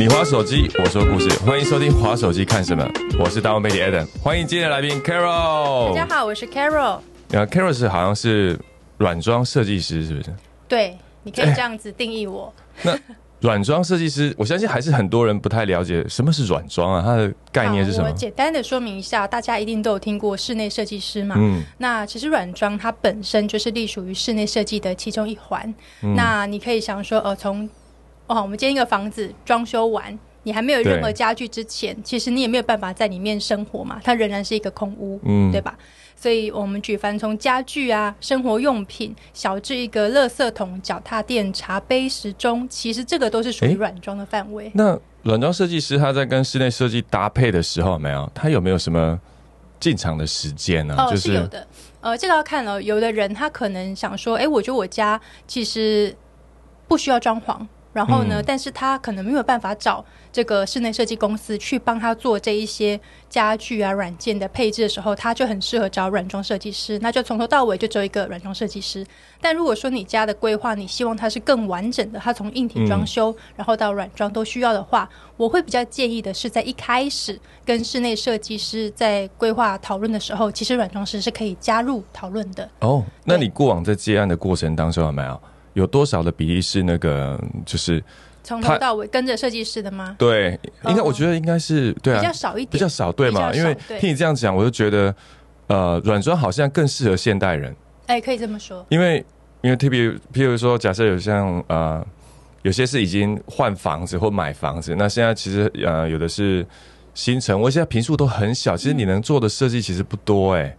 你滑手机，我说故事，欢迎收听《滑手机看什么》，我是大文媒体 Adam，欢迎今天的来宾 Carol。大家好，我是 Carol。然后 Carol 是好像是软装设计师，是不是？对，你可以这样子定义我。那软装设计师，我相信还是很多人不太了解什么是软装啊，它的概念是什么？我简单的说明一下，大家一定都有听过室内设计师嘛。嗯。那其实软装它本身就是隶属于室内设计的其中一环。那你可以想说，呃，从哦，我们建一个房子装修完，你还没有任何家具之前，其实你也没有办法在里面生活嘛，它仍然是一个空屋，嗯，对吧？所以，我们举凡从家具啊、生活用品，小至一个垃圾桶、脚踏垫、茶杯、时钟，其实这个都是属于软装的范围。那软装设计师他在跟室内设计搭配的时候，没有他有没有什么进场的时间呢？哦，是有的。呃，这个要看了，有的人他可能想说，哎，我觉得我家其实不需要装潢。然后呢？但是他可能没有办法找这个室内设计公司去帮他做这一些家具啊、软件的配置的时候，他就很适合找软装设计师。那就从头到尾就只有一个软装设计师。但如果说你家的规划，你希望它是更完整的，它从硬体装修然后到软装都需要的话，我会比较建议的是在一开始跟室内设计师在规划讨论的时候，其实软装师是可以加入讨论的。哦，那你过往在接案的过程当中有没有？有多少的比例是那个就是从头到尾跟着设计师的吗？对，应该我觉得应该是对啊，比较少一点，比较少对嘛？因为听你这样讲，我就觉得呃，软装好像更适合现代人。哎，可以这么说。因为因为特别，譬如说，假设有像呃，有些是已经换房子或买房子，那现在其实呃，有的是新城，我现在平数都很小，其实你能做的设计其实不多哎。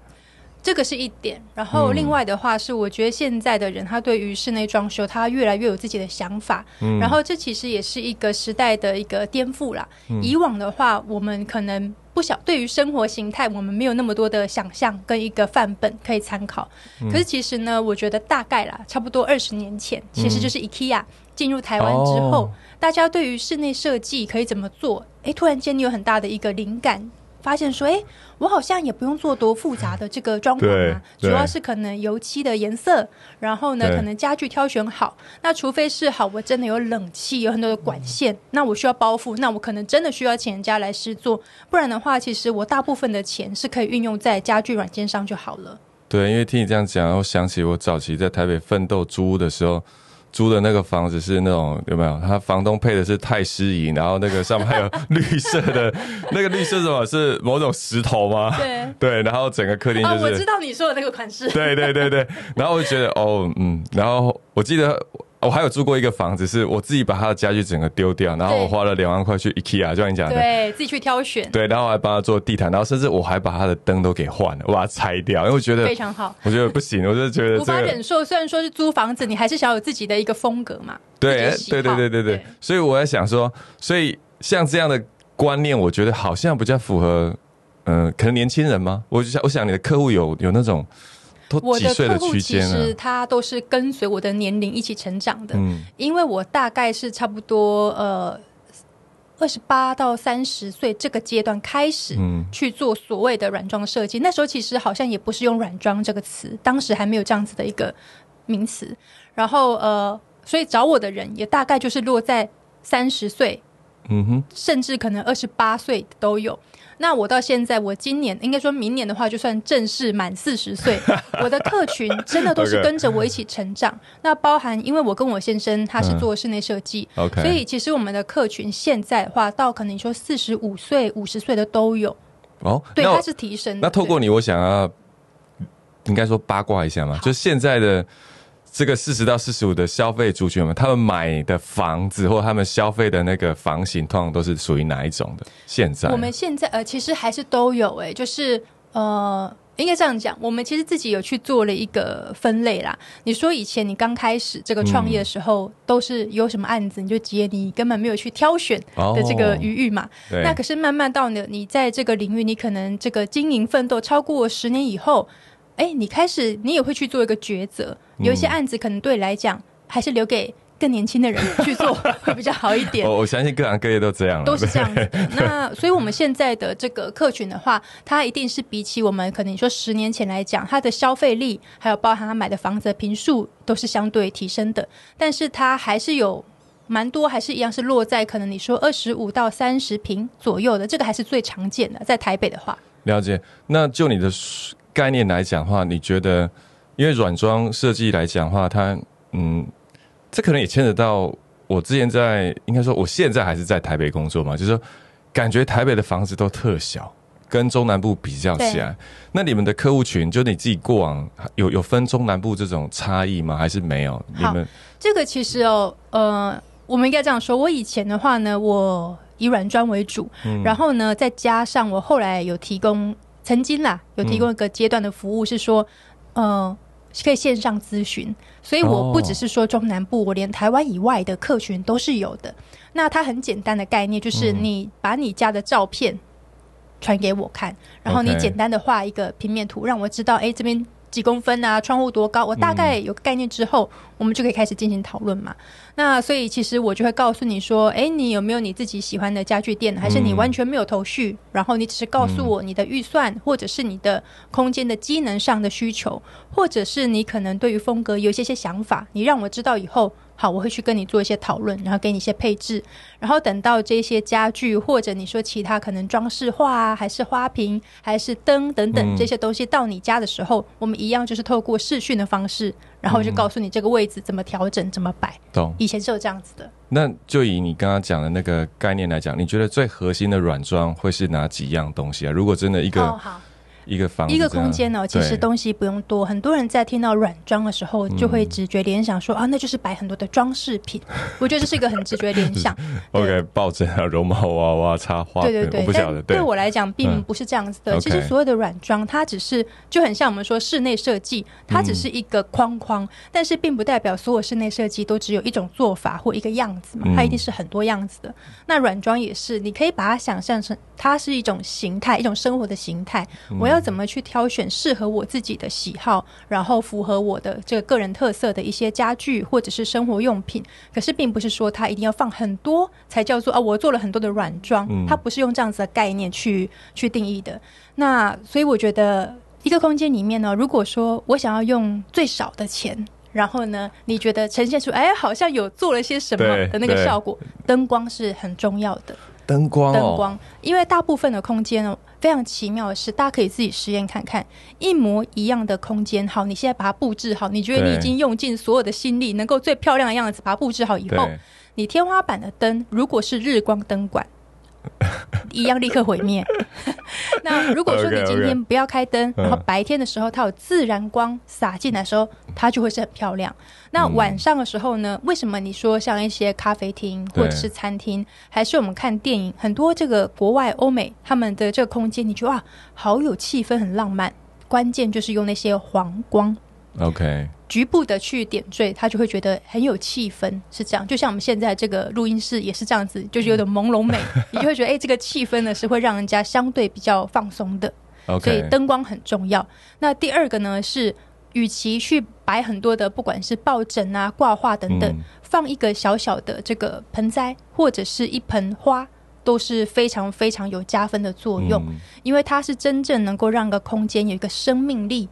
这个是一点，然后另外的话是，我觉得现在的人他对于室内装修，他越来越有自己的想法，嗯。然后这其实也是一个时代的一个颠覆啦。以往的话，我们可能不晓对于生活形态，我们没有那么多的想象跟一个范本可以参考。可是其实呢，我觉得大概啦，差不多二十年前，其实就是 IKEA 进入台湾之后，大家对于室内设计可以怎么做，哎，突然间你有很大的一个灵感。发现说，哎，我好像也不用做多复杂的这个装潢啊，主要是可能油漆的颜色，然后呢，可能家具挑选好。那除非是好，我真的有冷气，有很多的管线，那我需要包覆，那我可能真的需要请人家来施做。不然的话，其实我大部分的钱是可以运用在家具软件上就好了。对，因为听你这样讲，我想起我早期在台北奋斗租屋的时候。租的那个房子是那种有没有？他房东配的是太师椅，然后那个上面还有绿色的，那个绿色什么是某种石头吗？对对，然后整个客厅就是。我知道你说的那个款式。对对对对，然后我就觉得哦嗯，然后我记得。我还有住过一个房子，是我自己把他的家具整个丢掉，然后我花了两万块去 IKEA，就像你讲的，对自己去挑选，对，然后还帮他做地毯，然后甚至我还把他的灯都给换了，我把它拆掉，因为我觉得非常好，我觉得不行，我就觉得无法忍受。虽然说是租房子，你还是想有自己的一个风格嘛，对，对，对，对，对，对。所以我在想说，所以像这样的观念，我觉得好像比较符合，嗯，可能年轻人吗？我就想，我想你的客户有有那种。我的客户其实他都是跟随我的年龄一起成长的，嗯，因为我大概是差不多呃二十八到三十岁这个阶段开始去做所谓的软装设计，那时候其实好像也不是用软装这个词，当时还没有这样子的一个名词，然后呃，所以找我的人也大概就是落在三十岁，嗯哼，甚至可能二十八岁都有。那我到现在，我今年应该说明年的话，就算正式满四十岁，我的客群真的都是跟着我一起成长。那包含，因为我跟我先生他是做室内设计，所以其实我们的客群现在的话，到可能你说四十五岁、五十岁的都有。哦，对，它是提升。那透过你，我想要应该说八卦一下嘛，就现在的。这个四十到四十五的消费族群们，他们买的房子或他们消费的那个房型，通常都是属于哪一种的？现在我们现在呃，其实还是都有哎，就是呃，应该这样讲，我们其实自己有去做了一个分类啦。你说以前你刚开始这个创业的时候，都是有什么案子你就接，你根本没有去挑选的这个余裕嘛。那可是慢慢到呢，你在这个领域，你可能这个经营奋斗超过十年以后。哎，你开始，你也会去做一个抉择。有一些案子可能对你来讲，还是留给更年轻的人 去做会比较好一点。我 我相信各行各业都这样，都是这样子。那所以我们现在的这个客群的话，它一定是比起我们可能你说十年前来讲，它的消费力还有包含他买的房子的平数都是相对提升的，但是它还是有蛮多还是一样是落在可能你说二十五到三十平左右的，这个还是最常见的，在台北的话。了解。那就你的概念来讲的话，你觉得，因为软装设计来讲的话，它嗯，这可能也牵扯到我之前在，应该说我现在还是在台北工作嘛，就是说感觉台北的房子都特小，跟中南部比较起来，那你们的客户群就你自己过往有有分中南部这种差异吗？还是没有？你们这个其实哦，呃，我们应该这样说，我以前的话呢，我。以软装为主，然后呢，再加上我后来有提供，曾经啦有提供一个阶段的服务，是说，呃，可以线上咨询，所以我不只是说中南部，我连台湾以外的客群都是有的。那它很简单的概念，就是你把你家的照片传给我看，然后你简单的画一个平面图，让我知道，哎，这边。几公分啊？窗户多高？我大概有个概念之后，我们就可以开始进行讨论嘛。那所以其实我就会告诉你说：，哎，你有没有你自己喜欢的家具店？还是你完全没有头绪？然后你只是告诉我你的预算，或者是你的空间的机能上的需求，或者是你可能对于风格有一些些想法，你让我知道以后。好，我会去跟你做一些讨论，然后给你一些配置，然后等到这些家具或者你说其他可能装饰画啊，还是花瓶，还是灯等等这些东西到你家的时候，我们一样就是透过视讯的方式，然后就告诉你这个位置怎么调整，怎么摆。懂。以前是有这样子的。那就以你刚刚讲的那个概念来讲，你觉得最核心的软装会是哪几样东西啊？如果真的一个。一个房一个空间呢，其实东西不用多。很多人在听到软装的时候，就会直觉联想说啊，那就是摆很多的装饰品。我觉得这是一个很直觉联想。OK，抱枕啊，绒毛娃娃、插花，对对对。我不晓得。对我来讲，并不是这样子的。其实所有的软装，它只是就很像我们说室内设计，它只是一个框框，但是并不代表所有室内设计都只有一种做法或一个样子嘛。它一定是很多样子的。那软装也是，你可以把它想象成它是一种形态，一种生活的形态。我要怎么去挑选适合我自己的喜好，然后符合我的这个个人特色的一些家具或者是生活用品？可是并不是说它一定要放很多才叫做啊，我做了很多的软装，它不是用这样子的概念去去定义的。那所以我觉得一个空间里面呢，如果说我想要用最少的钱，然后呢，你觉得呈现出哎好像有做了些什么的那个效果，灯光是很重要的。灯光，灯光，因为大部分的空间呢。非常奇妙的是，大家可以自己实验看看，一模一样的空间，好，你现在把它布置好，你觉得你已经用尽所有的心力，能够最漂亮的样子把它布置好以后，你天花板的灯如果是日光灯管。一样立刻毁灭。那如果说你今天不要开灯，然后白天的时候它有自然光洒进来的时候，它就会是很漂亮。那晚上的时候呢？为什么你说像一些咖啡厅或者是餐厅，还是我们看电影，很多这个国外欧美他们的这个空间，你觉得哇，好有气氛，很浪漫。关键就是用那些黄光。OK。局部的去点缀，他就会觉得很有气氛，是这样。就像我们现在这个录音室也是这样子，就是有点朦胧美，你就会觉得，哎，这个气氛呢是会让人家相对比较放松的。OK，所以灯光很重要。那第二个呢是，与其去摆很多的，不管是抱枕啊、挂画等等，放一个小小的这个盆栽或者是一盆花，都是非常非常有加分的作用，因为它是真正能够让个空间有一个生命力。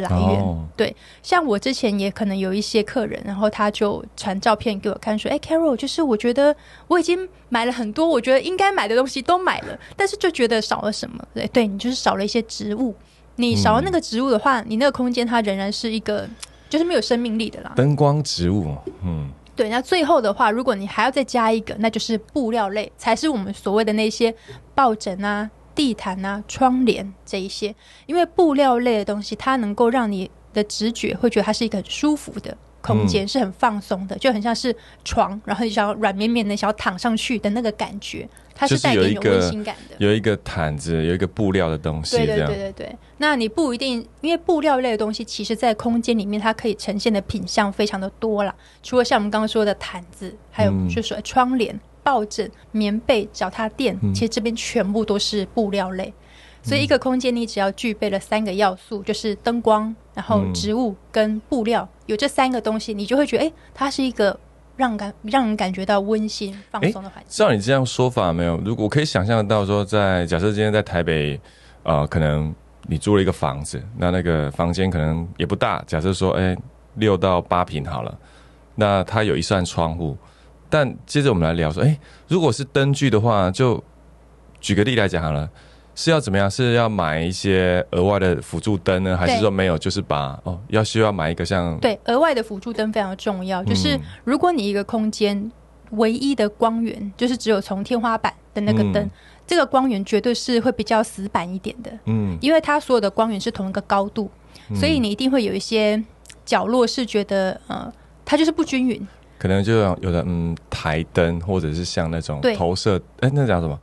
的来源对，像我之前也可能有一些客人，然后他就传照片给我看，说：“哎，Carol，就是我觉得我已经买了很多，我觉得应该买的东西都买了，但是就觉得少了什么？对，对你就是少了一些植物。你少了那个植物的话，你那个空间它仍然是一个就是没有生命力的啦。灯光植物，嗯，对。那最后的话，如果你还要再加一个，那就是布料类，才是我们所谓的那些抱枕啊。”地毯啊，窗帘这一些，因为布料类的东西，它能够让你的直觉会觉得它是一个很舒服的空间，是很放松的，就很像是床，然后你想软绵绵的，想要躺上去的那个感觉，它是带给有温馨感的。有一个毯子，有一个布料的东西，对对对对对。那你不一定，因为布料类的东西，其实在空间里面，它可以呈现的品相非常的多了。除了像我们刚刚说的毯子，还有就是窗帘。抱枕、棉被、脚踏垫，其实这边全部都是布料类，所以一个空间你只要具备了三个要素，就是灯光、然后植物跟布料，有这三个东西，你就会觉得，哎，它是一个让感让人感觉到温馨、放松的环境。照你这样说法，没有？如果我可以想象得到，说在假设今天在台北，呃，可能你租了一个房子，那那个房间可能也不大，假设说，哎，六到八平好了，那它有一扇窗户。但接着我们来聊说，哎，如果是灯具的话，就举个例来讲好了，是要怎么样？是要买一些额外的辅助灯呢，还是说没有？就是把哦，要需要买一个像对额外的辅助灯非常重要。就是如果你一个空间唯一的光源就是只有从天花板的那个灯，这个光源绝对是会比较死板一点的。嗯，因为它所有的光源是同一个高度，所以你一定会有一些角落是觉得呃，它就是不均匀。可能就有的嗯，台灯或者是像那种投射，哎，那叫什么？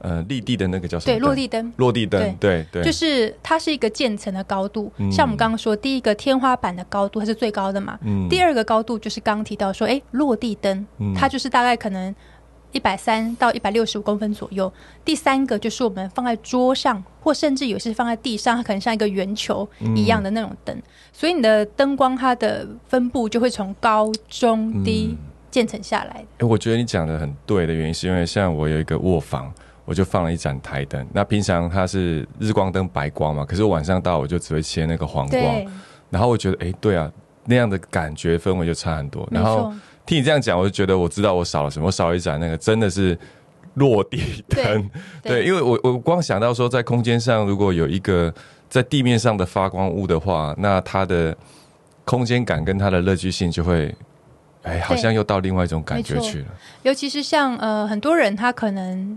呃，立地的那个叫什么？对，落地灯。落地灯，对对，就是它是一个渐层的高度。像我们刚刚说，第一个天花板的高度它是最高的嘛。嗯。第二个高度就是刚刚提到说，哎，落地灯，它就是大概可能一百三到一百六十五公分左右。第三个就是我们放在桌上，或甚至有些放在地上，它可能像一个圆球一样的那种灯。所以你的灯光它的分布就会从高中低渐层下来。哎，我觉得你讲的很对的原因，是因为像我有一个卧房，我就放了一盏台灯。那平常它是日光灯白光嘛，可是晚上到我就只会切那个黄光。然后我觉得，哎，对啊，那样的感觉氛围就差很多。然后听你这样讲，我就觉得我知道我少了什么，我少了一盏那个真的是落地灯。对，因为我我光想到说，在空间上如果有一个。在地面上的发光物的话，那它的空间感跟它的乐趣性就会，哎，好像又到另外一种感觉去了。尤其是像呃，很多人他可能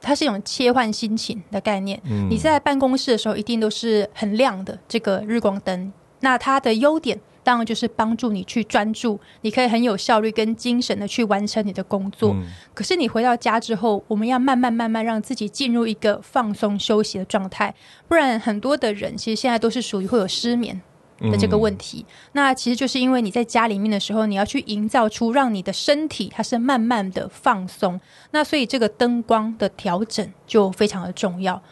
它是一种切换心情的概念。嗯，你在办公室的时候一定都是很亮的这个日光灯，那它的优点。当然就是帮助你去专注，你可以很有效率跟精神的去完成你的工作。可是你回到家之后，我们要慢慢慢慢让自己进入一个放松休息的状态，不然很多的人其实现在都是属于会有失眠的这个问题。那其实就是因为你在家里面的时候，你要去营造出让你的身体它是慢慢的放松，那所以这个灯光的调整就非常的重要。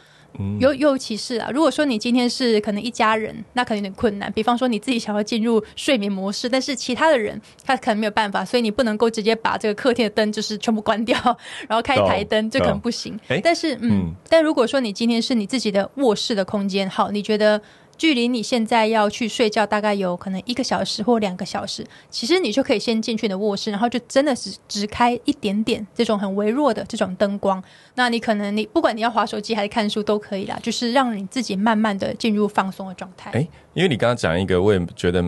尤尤其是啊，如果说你今天是可能一家人，那可能有点困难。比方说你自己想要进入睡眠模式，但是其他的人他可能没有办法，所以你不能够直接把这个客厅的灯就是全部关掉，然后开台灯，这可能不行。但是嗯，但如果说你今天是你自己的卧室的空间，好，你觉得？距离你现在要去睡觉，大概有可能一个小时或两个小时。其实你就可以先进去你的卧室，然后就真的是只开一点点这种很微弱的这种灯光。那你可能你不管你要划手机还是看书都可以啦，就是让你自己慢慢的进入放松的状态。哎，因为你刚刚讲一个，我也觉得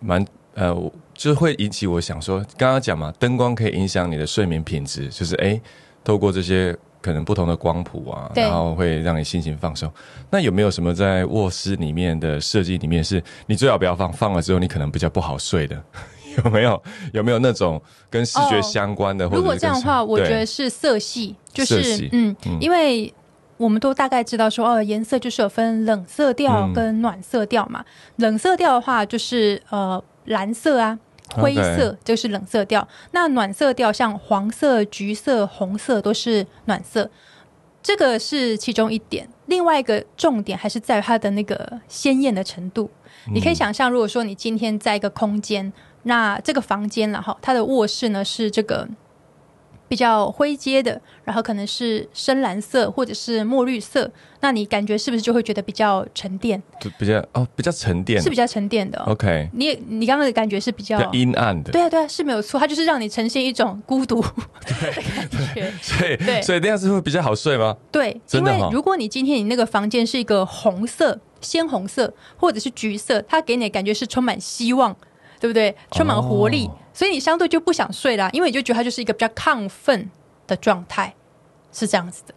蛮呃，就是会引起我想说，刚刚讲嘛，灯光可以影响你的睡眠品质，就是哎，透过这些。可能不同的光谱啊，然后会让你心情放松。那有没有什么在卧室里面的设计里面是你最好不要放，放了之后你可能比较不好睡的？有没有？有没有那种跟视觉相关的？如果这样的话，我觉得是色系，就是嗯，因为我们都大概知道说哦，颜色就是有分冷色调跟暖色调嘛。冷色调的话就是呃蓝色啊。灰色就是冷色调，那暖色调像黄色、橘色、红色都是暖色，这个是其中一点。另外一个重点还是在于它的那个鲜艳的程度。你可以想象，如果说你今天在一个空间，那这个房间了哈，它的卧室呢是这个。比较灰阶的，然后可能是深蓝色或者是墨绿色，那你感觉是不是就会觉得比较沉淀？就比较哦，比较沉淀，是比较沉淀的。OK，你你刚刚的感觉是比较阴暗的，对啊对啊，是没有错，它就是让你呈现一种孤独 的感觉。所以对，所以那样子会比较好睡吗？对，因为如果你今天你那个房间是一个红色、鲜红色或者是橘色，它给你的感觉是充满希望。对不对？充满活力，所以你相对就不想睡啦，因为你就觉得它就是一个比较亢奋的状态，是这样子的。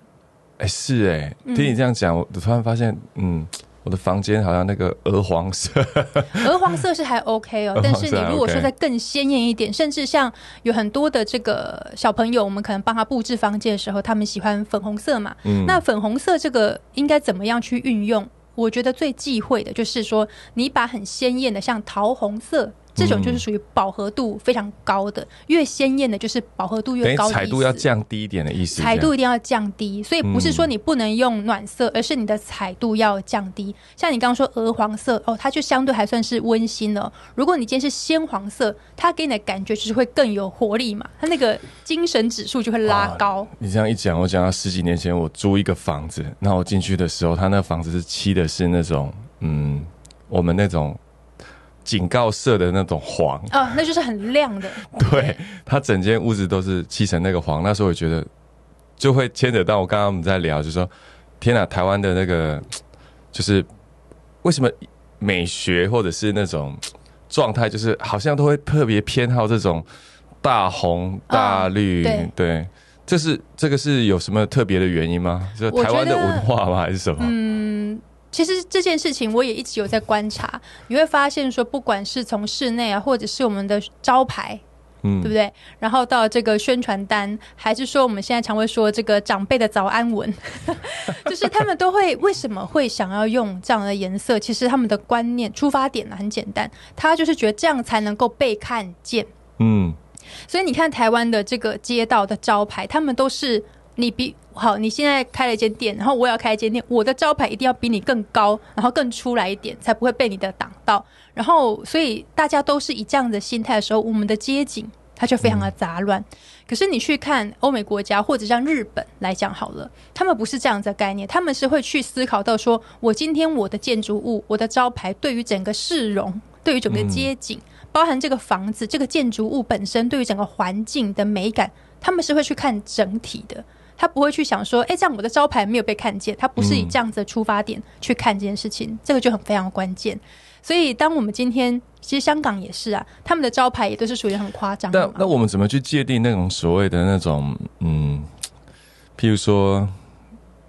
哎，是哎，听你这样讲，我突然发现，嗯，我的房间好像那个鹅黄色，鹅黄色是还 OK 哦，但是你如果说再更鲜艳一点，甚至像有很多的这个小朋友，我们可能帮他布置房间的时候，他们喜欢粉红色嘛，嗯，那粉红色这个应该怎么样去运用？我觉得最忌讳的就是说，你把很鲜艳的，像桃红色。这种就是属于饱和度非常高的，越鲜艳的，就是饱和度越高。彩度要降低一点的意思。彩度一定要降低，所以不是说你不能用暖色，而是你的彩度要降低。像你刚刚说鹅黄色，哦，它就相对还算是温馨了。如果你今天是鲜黄色，它给你的感觉就是会更有活力嘛，它那个精神指数就会拉高。你这样一讲，我讲到十几年前我租一个房子，那我进去的时候，他那房子是漆的是那种，嗯，我们那种。警告色的那种黄，哦，那就是很亮的。对，它整间屋子都是漆成那个黄。那时候我觉得就会牵扯到我刚刚我们在聊，就说天哪，台湾的那个就是为什么美学或者是那种状态，就是好像都会特别偏好这种大红大绿，对对，这是这个是有什么特别的原因吗？就台湾的文化吗？还是什么？嗯，其实这件事情我也一直有在观察，你会发现说，不管是从室内啊，或者是我们的招牌，嗯对不对？然后到这个宣传单，还是说我们现在常会说这个长辈的早安文，就是他们都会为什么会想要用这样的颜色？其实他们的观念出发点呢很简单，他就是觉得这样才能够被看见。嗯所以你看台湾的这个街道的招牌，他们都是你比好，你现在开了一间店，然后我也要开一间店，我的招牌一定要比你更高，然后更出来一点，才不会被你的挡到。然后，所以大家都是以这样的心态的时候，我们的街景它就非常的杂乱。可是你去看欧美国家或者像日本来讲好了，他们不是这样的概念，他们是会去思考到说，我今天我的建筑物、我的招牌对于整个市容、对于整个街景，包含这个房子、这个建筑物本身对于整个环境的美感，他们是会去看整体的。他不会去想说，哎、这样我的招牌没有被看见。他不是以这样子的出发点去看这件事情，这个就很非常关键。所以，当我们今天其实香港也是啊，他们的招牌也都是属于很夸张的。那那我们怎么去界定那种所谓的那种嗯，譬如说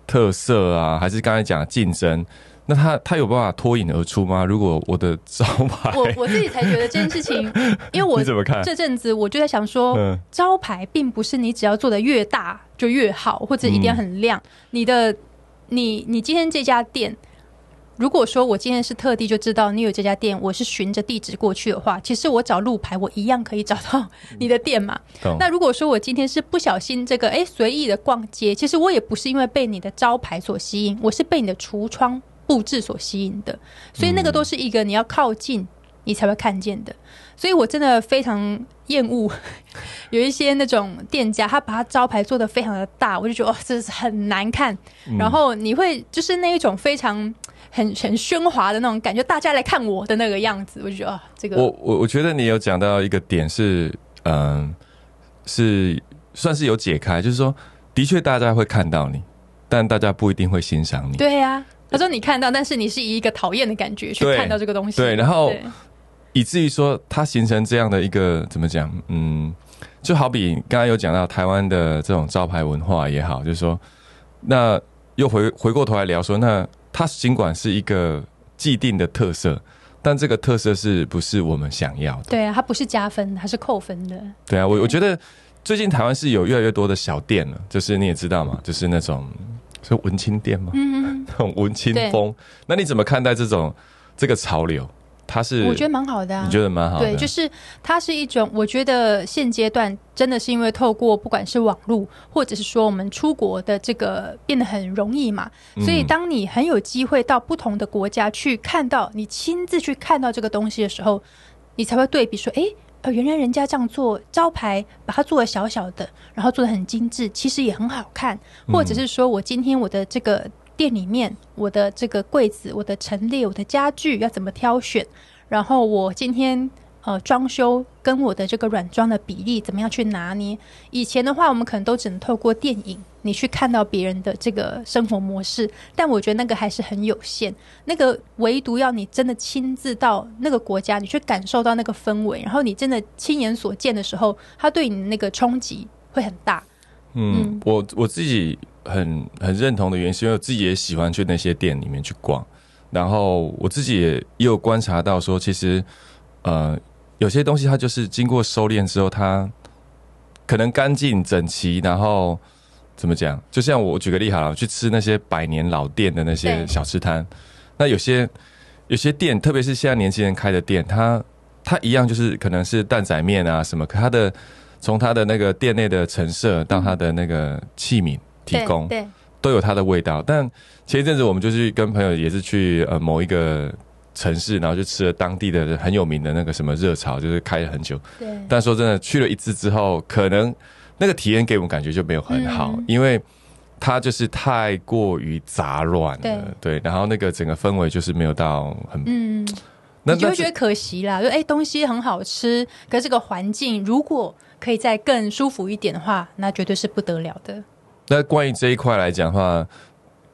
特色啊，还是刚才讲竞争？那他他有办法脱颖而出吗？如果我的招牌，我我自己才觉得这件事情，因为我你怎么看这阵子我就在想说，嗯招牌并不是你只要做的越大就越好，或者一定要很亮。你的你你今天这家店，如果说我今天是特地就知道你有这家店，我是循着地址过去的话，其实我找路牌我一样可以找到 你的店嘛。懂那如果说我今天是不小心这个哎随意的逛街，其实我也不是因为被你的招牌所吸引，我是被你的橱窗布置所吸引的，所以那个都是一个你要靠近你才会看见的。所以我真的非常厌恶 有一些那种店家，他把他招牌做的非常的大，我就觉得哦，这是很难看。然后你会就是那一种非常很很喧哗的那种感觉，大家来看我的那个样子，我就觉得啊，这个我我我觉得你有讲到一个点是，嗯，是算是有解开，就是说，的确大家会看到你，但大家不一定会欣赏你。对呀、他说你看到，但是你是以一个讨厌的感觉去看到这个东西。对然后以至于说它形成这样的一个怎么讲？嗯，就好比刚刚有讲到台湾的这种招牌文化也好，就是说，那又回回过头来聊说，那它尽管是一个既定的特色，但这个特色是不是我们想要的？对啊，它不是加分，它是扣分的。对啊，我我觉得最近台湾是有越来越多的小店了，就是你也知道嘛，就是那种是文青店吗，嗯，那种 文青风。那你怎么看待这种这个潮流？它是我觉得蛮好的啊。你觉得蛮好的，对，就是它是一种，我觉得现阶段真的是因为透过不管是网络，或者是说我们出国的这个变得很容易嘛，嗯所以当你很有机会到不同的国家去看到，你亲自去看到这个东西的时候，你才会对比说，诶，呃，原来人家这样做招牌，把它做的小小的，然后做的很精致，其实也很好看，或者是说我今天我的这个店里面，我的这个柜子、我的陈列、我的家具要怎么挑选，然后我今天呃装修跟我的这个软装的比例怎么样去拿捏？以前的话，我们可能都只能透过电影你去看到别人的这个生活模式，但我觉得那个还是很有限。那个唯独要你真的亲自到那个国家，你去感受到那个氛围，然后你真的亲眼所见的时候，它对你的那个冲击会很大。嗯，我我自己很很认同的原因，是因为我自己也喜欢去那些店里面去逛，然后我自己也也有观察到说，其实呃有些东西它就是经过收敛之后，它可能干净整齐，然后怎么讲？就像我举个例好了，去吃那些百年老店的那些小吃摊，那有些有些店，特别是现在年轻人开的店，它它一样就是可能是蛋仔面啊什么，可它的从它的那个店内的陈设到它的那个器皿提供，对对都有它的味道。但前一阵子我们就去跟朋友也是去呃某一个城市，然后就吃了当地的很有名的那个什么热炒，就是开了很久。对但说真的，去了一次之后，可能那个体验给我们感觉就没有很好，嗯因为它就是太过于杂乱了，对对，然后那个整个氛围就是没有到很嗯，那你就会觉得可惜啦。就哎、东西很好吃，可是这个环境如果可以再更舒服一点的话，那绝对是不得了的。那关于这一块来讲的话，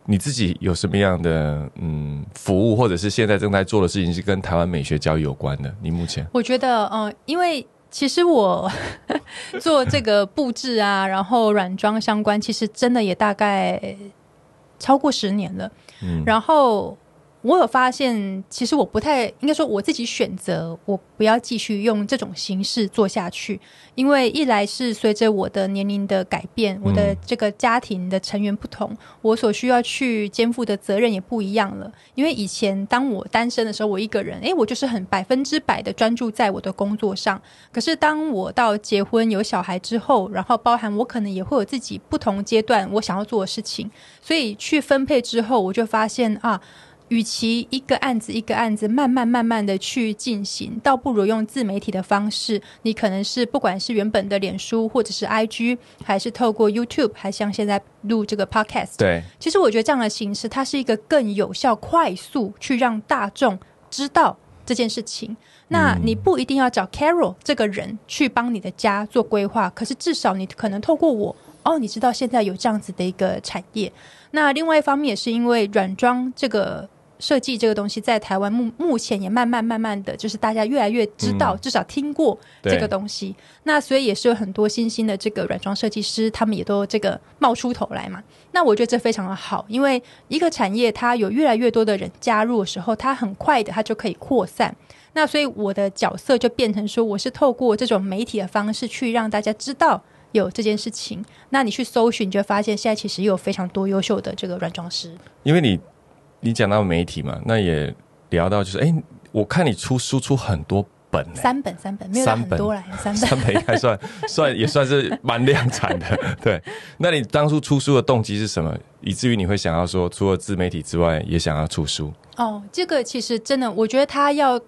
你自己有什么样的嗯服务，或者是现在正在做的事情是跟台湾美学教育有关的？你目前我觉得，嗯、因为其实我 做这个布置啊，然后软装相关，其实真的也大概超过十年了。嗯然后我有发现，其实我不太应该说我自己选择，我不要继续用这种形式做下去，因为一来是随着我的年龄的改变，我的这个家庭的成员不同，我所需要去肩负的责任也不一样了。因为以前当我单身的时候，我一个人，诶，我就是很百分之百的专注在我的工作上。可是当我到结婚有小孩之后，然后包含我可能也会有自己不同阶段我想要做的事情，所以去分配之后，我就发现啊。与其一个案子一个案子慢慢慢慢的去进行，倒不如用自媒体的方式。你可能是不管是原本的脸书，或者是 IG，还是透过 YouTube，还像现在录这个 Podcast，对其实我觉得这样的形式，它是一个更有效、快速去让大众知道这件事情。那你不一定要找 Carol 这个人去帮你的家做规划，可是至少你可能透过我，哦，你知道现在有这样子的一个产业。那另外一方面也是因为软装这个。设计这个东西在台湾目目前也慢慢慢慢的就是大家越来越知道，至少听过这个东西。那所以也是有很多新兴的这个软装设计师，他们也都这个冒出头来嘛。那我觉得这非常的好，因为一个产业它有越来越多的人加入的时候，它很快的它就可以扩散。那所以我的角色就变成说，我是透过这种媒体的方式去让大家知道有这件事情。那你去搜寻，你就会发现现在其实有非常多优秀的这个软装师。因为你你讲到媒体嘛，那也聊到就是，哎、我看你出书出很多本、欸，三本三本没有三本很多了，三本。三本应该算 算也算是蛮量产的。对，那你当初出书的动机是什么？以至于你会想要说，除了自媒体之外，也想要出书？哦，这个其实真的，我觉得他要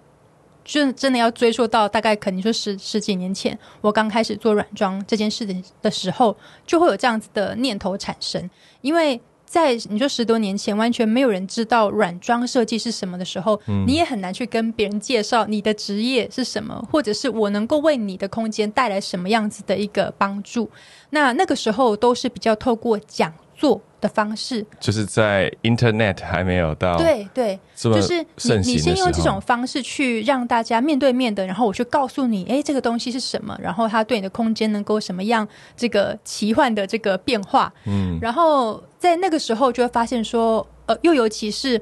就真的要追溯到大概可能说十十几年前，我刚开始做软装这件事的的时候，就会有这样子的念头产生，因为。在你说十多年前，完全没有人知道软装设计是什么的时候，你也很难去跟别人介绍你的职业是什么，或者是我能够为你的空间带来什么样子的一个帮助。那那个时候都是比较透过讲座的方式，就是在 Internet 还没有到对对，就是你你先用这种方式去让大家面对面的，然后我去告诉你，哎，这个东西是什么，然后它对你的空间能够什么样这个奇幻的这个变化，嗯，然后在那个时候就会发现说，呃，又尤其是。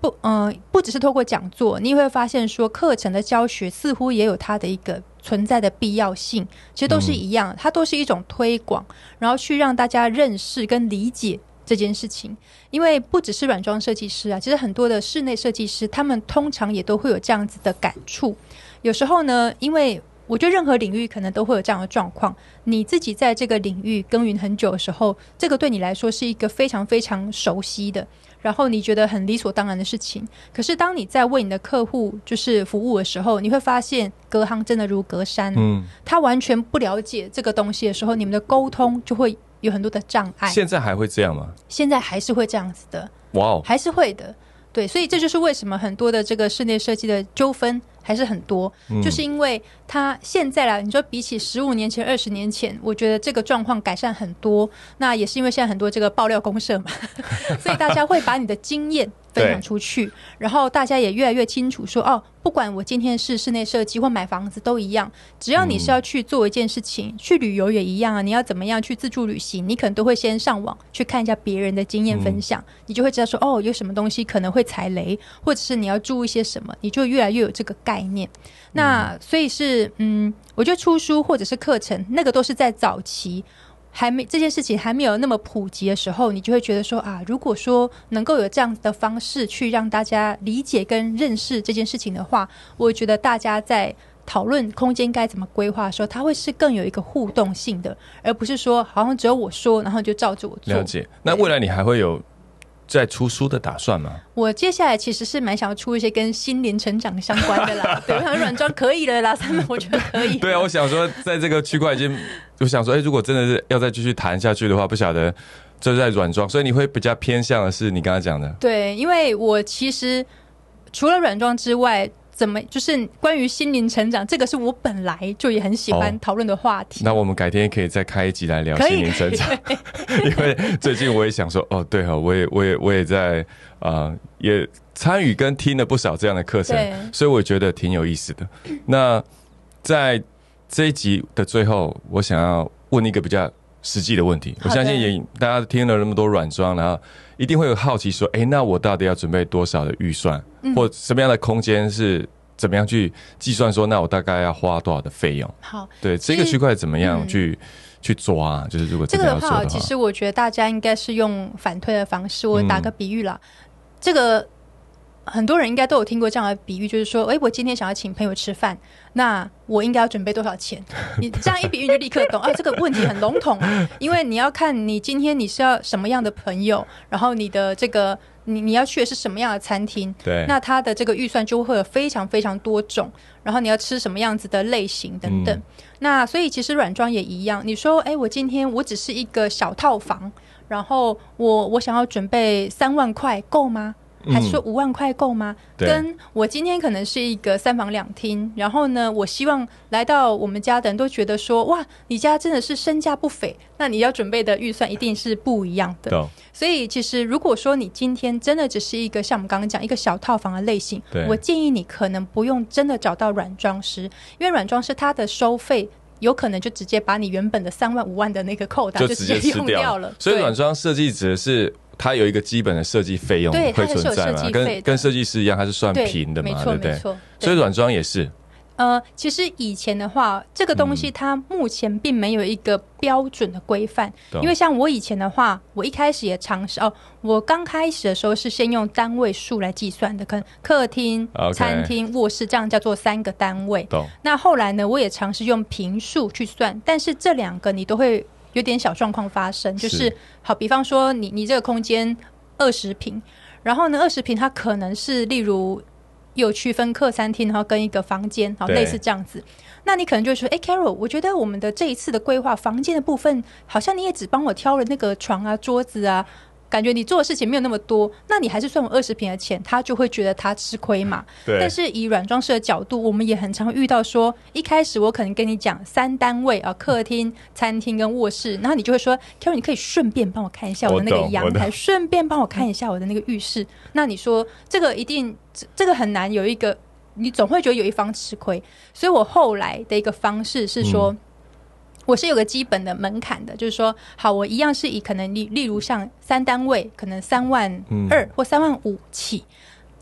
不，嗯、不只是透过讲座，你也会发现说，课程的教学似乎也有它的一个存在的必要性。其实都是一样，它都是一种推广，然后去让大家认识跟理解这件事情。因为不只是软装设计师啊，其实很多的室内设计师，他们通常也都会有这样子的感触。有时候呢，因为我觉得任何领域可能都会有这样的状况。你自己在这个领域耕耘很久的时候，这个对你来说是一个非常非常熟悉的，然后你觉得很理所当然的事情。可是当你在为你的客户就是服务的时候，你会发现隔行真的如隔山。嗯，他完全不了解这个东西的时候，你们的沟通就会有很多的障碍。现在还会这样吗？现在还是会这样子的。哇哦，还是会的。对，所以这就是为什么很多的这个室内设计的纠纷还是很多，嗯。就是因为它现在啦，你说比起十五年前、二十年前，我觉得这个状况改善很多。那也是因为现在很多这个爆料公社嘛，所以大家会把你的经验分享出去，然后大家也越来越清楚说，哦，不管我今天是室内设计或买房子都一样，只要你是要去做一件事情，去旅游也一样啊，你要怎么样去自助旅行，你可能都会先上网去看一下别人的经验分享，你就会知道说，哦，有什么东西可能会踩雷，或者是你要注意些什么，你就越来越有这个概念。那所以是，嗯，我觉得出书或者是课程，那个都是在早期。还没这件事情还没有那么普及的时候，你就会觉得说啊，如果说能够有这样子的方式去让大家理解跟认识这件事情的话，我觉得大家在讨论空间该怎么规划的时候，它会是更有一个互动性的，而不是说好像只有我说，然后就照着我做了。解。那未来你还会有在出书的打算吗？我接下来其实是蛮想要出一些跟心灵成长相关的啦，对，我想软装可以的啦，三本我觉得可以。对啊，我想说，在这个区块已经，我想说，哎、如果真的是要再继续谈下去的话，不晓得就是在软装，所以你会比较偏向的是你刚刚讲的，对，因为我其实除了软装之外，怎么就是关于心灵成长，这个是我本来就也很喜欢讨论的话题。那我们改天可以再开一集来聊心灵成长，因为最近我也想说，哦，对哈，我也我也我也在啊，也参与跟听了不少这样的课程，所以我觉得挺有意思的。那在这一集的最后，我想要问一个比较实际的问题。我相信也大家听了那么多软装，然后一定会有好奇说，哎，那我到底要准备多少的预算？或什么样的空间是怎么样去计算？说那我大概要花多少的费用？好，对这个区块怎么样去去抓？就是如果这个的话，其实我觉得大家应该是用反推的方式。我打个比喻了，这个很多人应该都有听过这样的比喻，就是说，哎，我今天想要请朋友吃饭，那我应该要准备多少钱？你这样一比喻就立刻懂啊！这个问题很笼统，因为你要看你今天你是要什么样的朋友，然后你的这个。你你要去的是什么样的餐厅？对，那他的这个预算就会有非常非常多种，然后你要吃什么样子的类型等等。那所以其实软装也一样。你说，哎，我今天我只是一个小套房，然后我我想要准备三万块够吗？还是说五万块够吗？跟我今天可能是一个三房两厅，然后呢，我希望来到我们家的人都觉得说，哇，你家真的是身价不菲。那你要准备的预算一定是不一样的。所以其实如果说你今天真的只是一个像我们刚刚讲一个小套房的类型，我建议你可能不用真的找到软装师，因为软装师他的收费有可能就直接把你原本的三万五万的那个扣打就直接用掉了。所以软装设计指的是。它有一个基本的设计费用会存在嘛？跟跟设计师一样，它是算平的嘛？对不对？所以软装也是。呃，其实以前的话，这个东西它目前并没有一个标准的规范。因为像我以前的话，我一开始也尝试哦，我刚开始的时候是先用单位数来计算的，可能客厅、餐厅、卧室这样叫做三个单位。那后来呢，我也尝试用平数去算，但是这两个你都会。有点小状况发生，就是好，比方说你你这个空间二十平，然后呢二十平它可能是例如有区分客餐厅，然后跟一个房间，好类似这样子，那你可能就说，哎，Carol，我觉得我们的这一次的规划房间的部分，好像你也只帮我挑了那个床啊、桌子啊。感觉你做的事情没有那么多，那你还是算我二十平的钱，他就会觉得他吃亏嘛。对。但是以软装饰的角度，我们也很常遇到说，一开始我可能跟你讲三单位啊，客厅、餐厅跟卧室，然后你就会说，Karen，你可以顺便帮我看一下我的那个阳台，顺便帮我看一下我的那个浴室。那你说这个一定这个很难有一个，你总会觉得有一方吃亏。所以我后来的一个方式是说。我是有个基本的门槛的，就是说，好，我一样是以可能例例如像三单位，可能三万二或三万五起，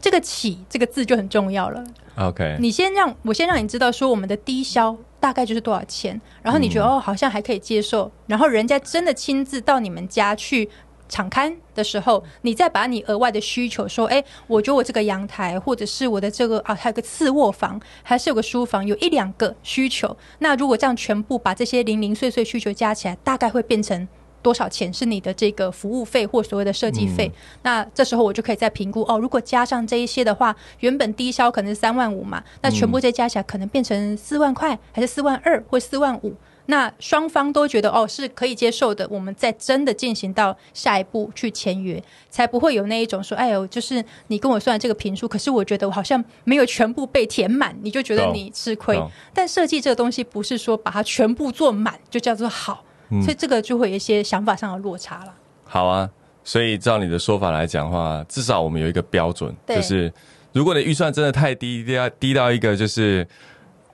这个起这个字就很重要了。OK，你先让我先让你知道说我们的低消大概就是多少钱，然后你觉得哦好像还可以接受，然后人家真的亲自到你们家去。敞开的时候，你再把你额外的需求说，哎，我觉得我这个阳台，或者是我的这个啊，还有个次卧房，还是有个书房，有一两个需求。那如果这样全部把这些零零碎碎需求加起来，大概会变成多少钱？是你的这个服务费或所谓的设计费？那这时候我就可以再评估哦，如果加上这一些的话，原本低消可能是三万五嘛，那全部再加起来可能变成四万块，还是四万二或四万五？那双方都觉得哦是可以接受的，我们再真的进行到下一步去签约，才不会有那一种说，哎呦，就是你跟我算这个评数，可是我觉得我好像没有全部被填满，你就觉得你吃亏。但设计这个东西不是说把它全部做满就叫做好，所以这个就会有一些想法上的落差了。好啊，所以照你的说法来讲的话，至少我们有一个标准，就是如果你预算真的太低，低到低到一个就是。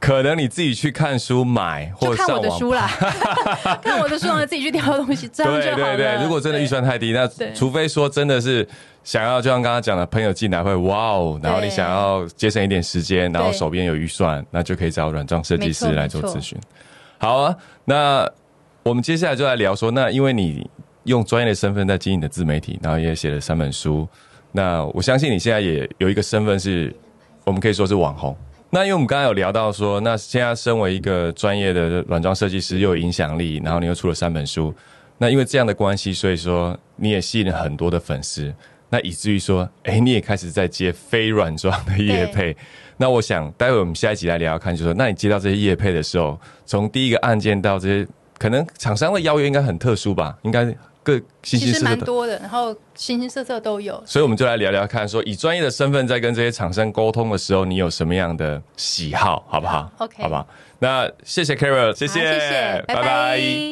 可能你自己去看书买，或者看我的书啦，看我的书，自己去挑东西，这样就好了。对对对，如果真的预算太低，那除非说真的是想要，就像刚刚讲的，朋友进来会哇哦，然后你想要节省一点时间，然后手边有预算，那就可以找软装设计师来做咨询。好啊，那我们接下来就来聊说，那因为你用专业的身份在经营的自媒体，然后也写了三本书，那我相信你现在也有一个身份是，我们可以说是网红。那因为我们刚才有聊到说，那现在身为一个专业的软装设计师，又有影响力，然后你又出了三本书，那因为这样的关系，所以说你也吸引了很多的粉丝，那以至于说，哎，你也开始在接非软装的业配。那我想，待会我们下一集来聊，看就说，那你接到这些业配的时候，从第一个案件到这些，可能厂商的邀约应该很特殊吧？应该。各形其实形色色的。蛮多的，然后形形色色都有。所以，我们就来聊聊看，说以专业的身份在跟这些厂商沟通的时候，你有什么样的喜好，好不好好，OK 好不好？那谢谢 Carol，谢谢谢谢，拜拜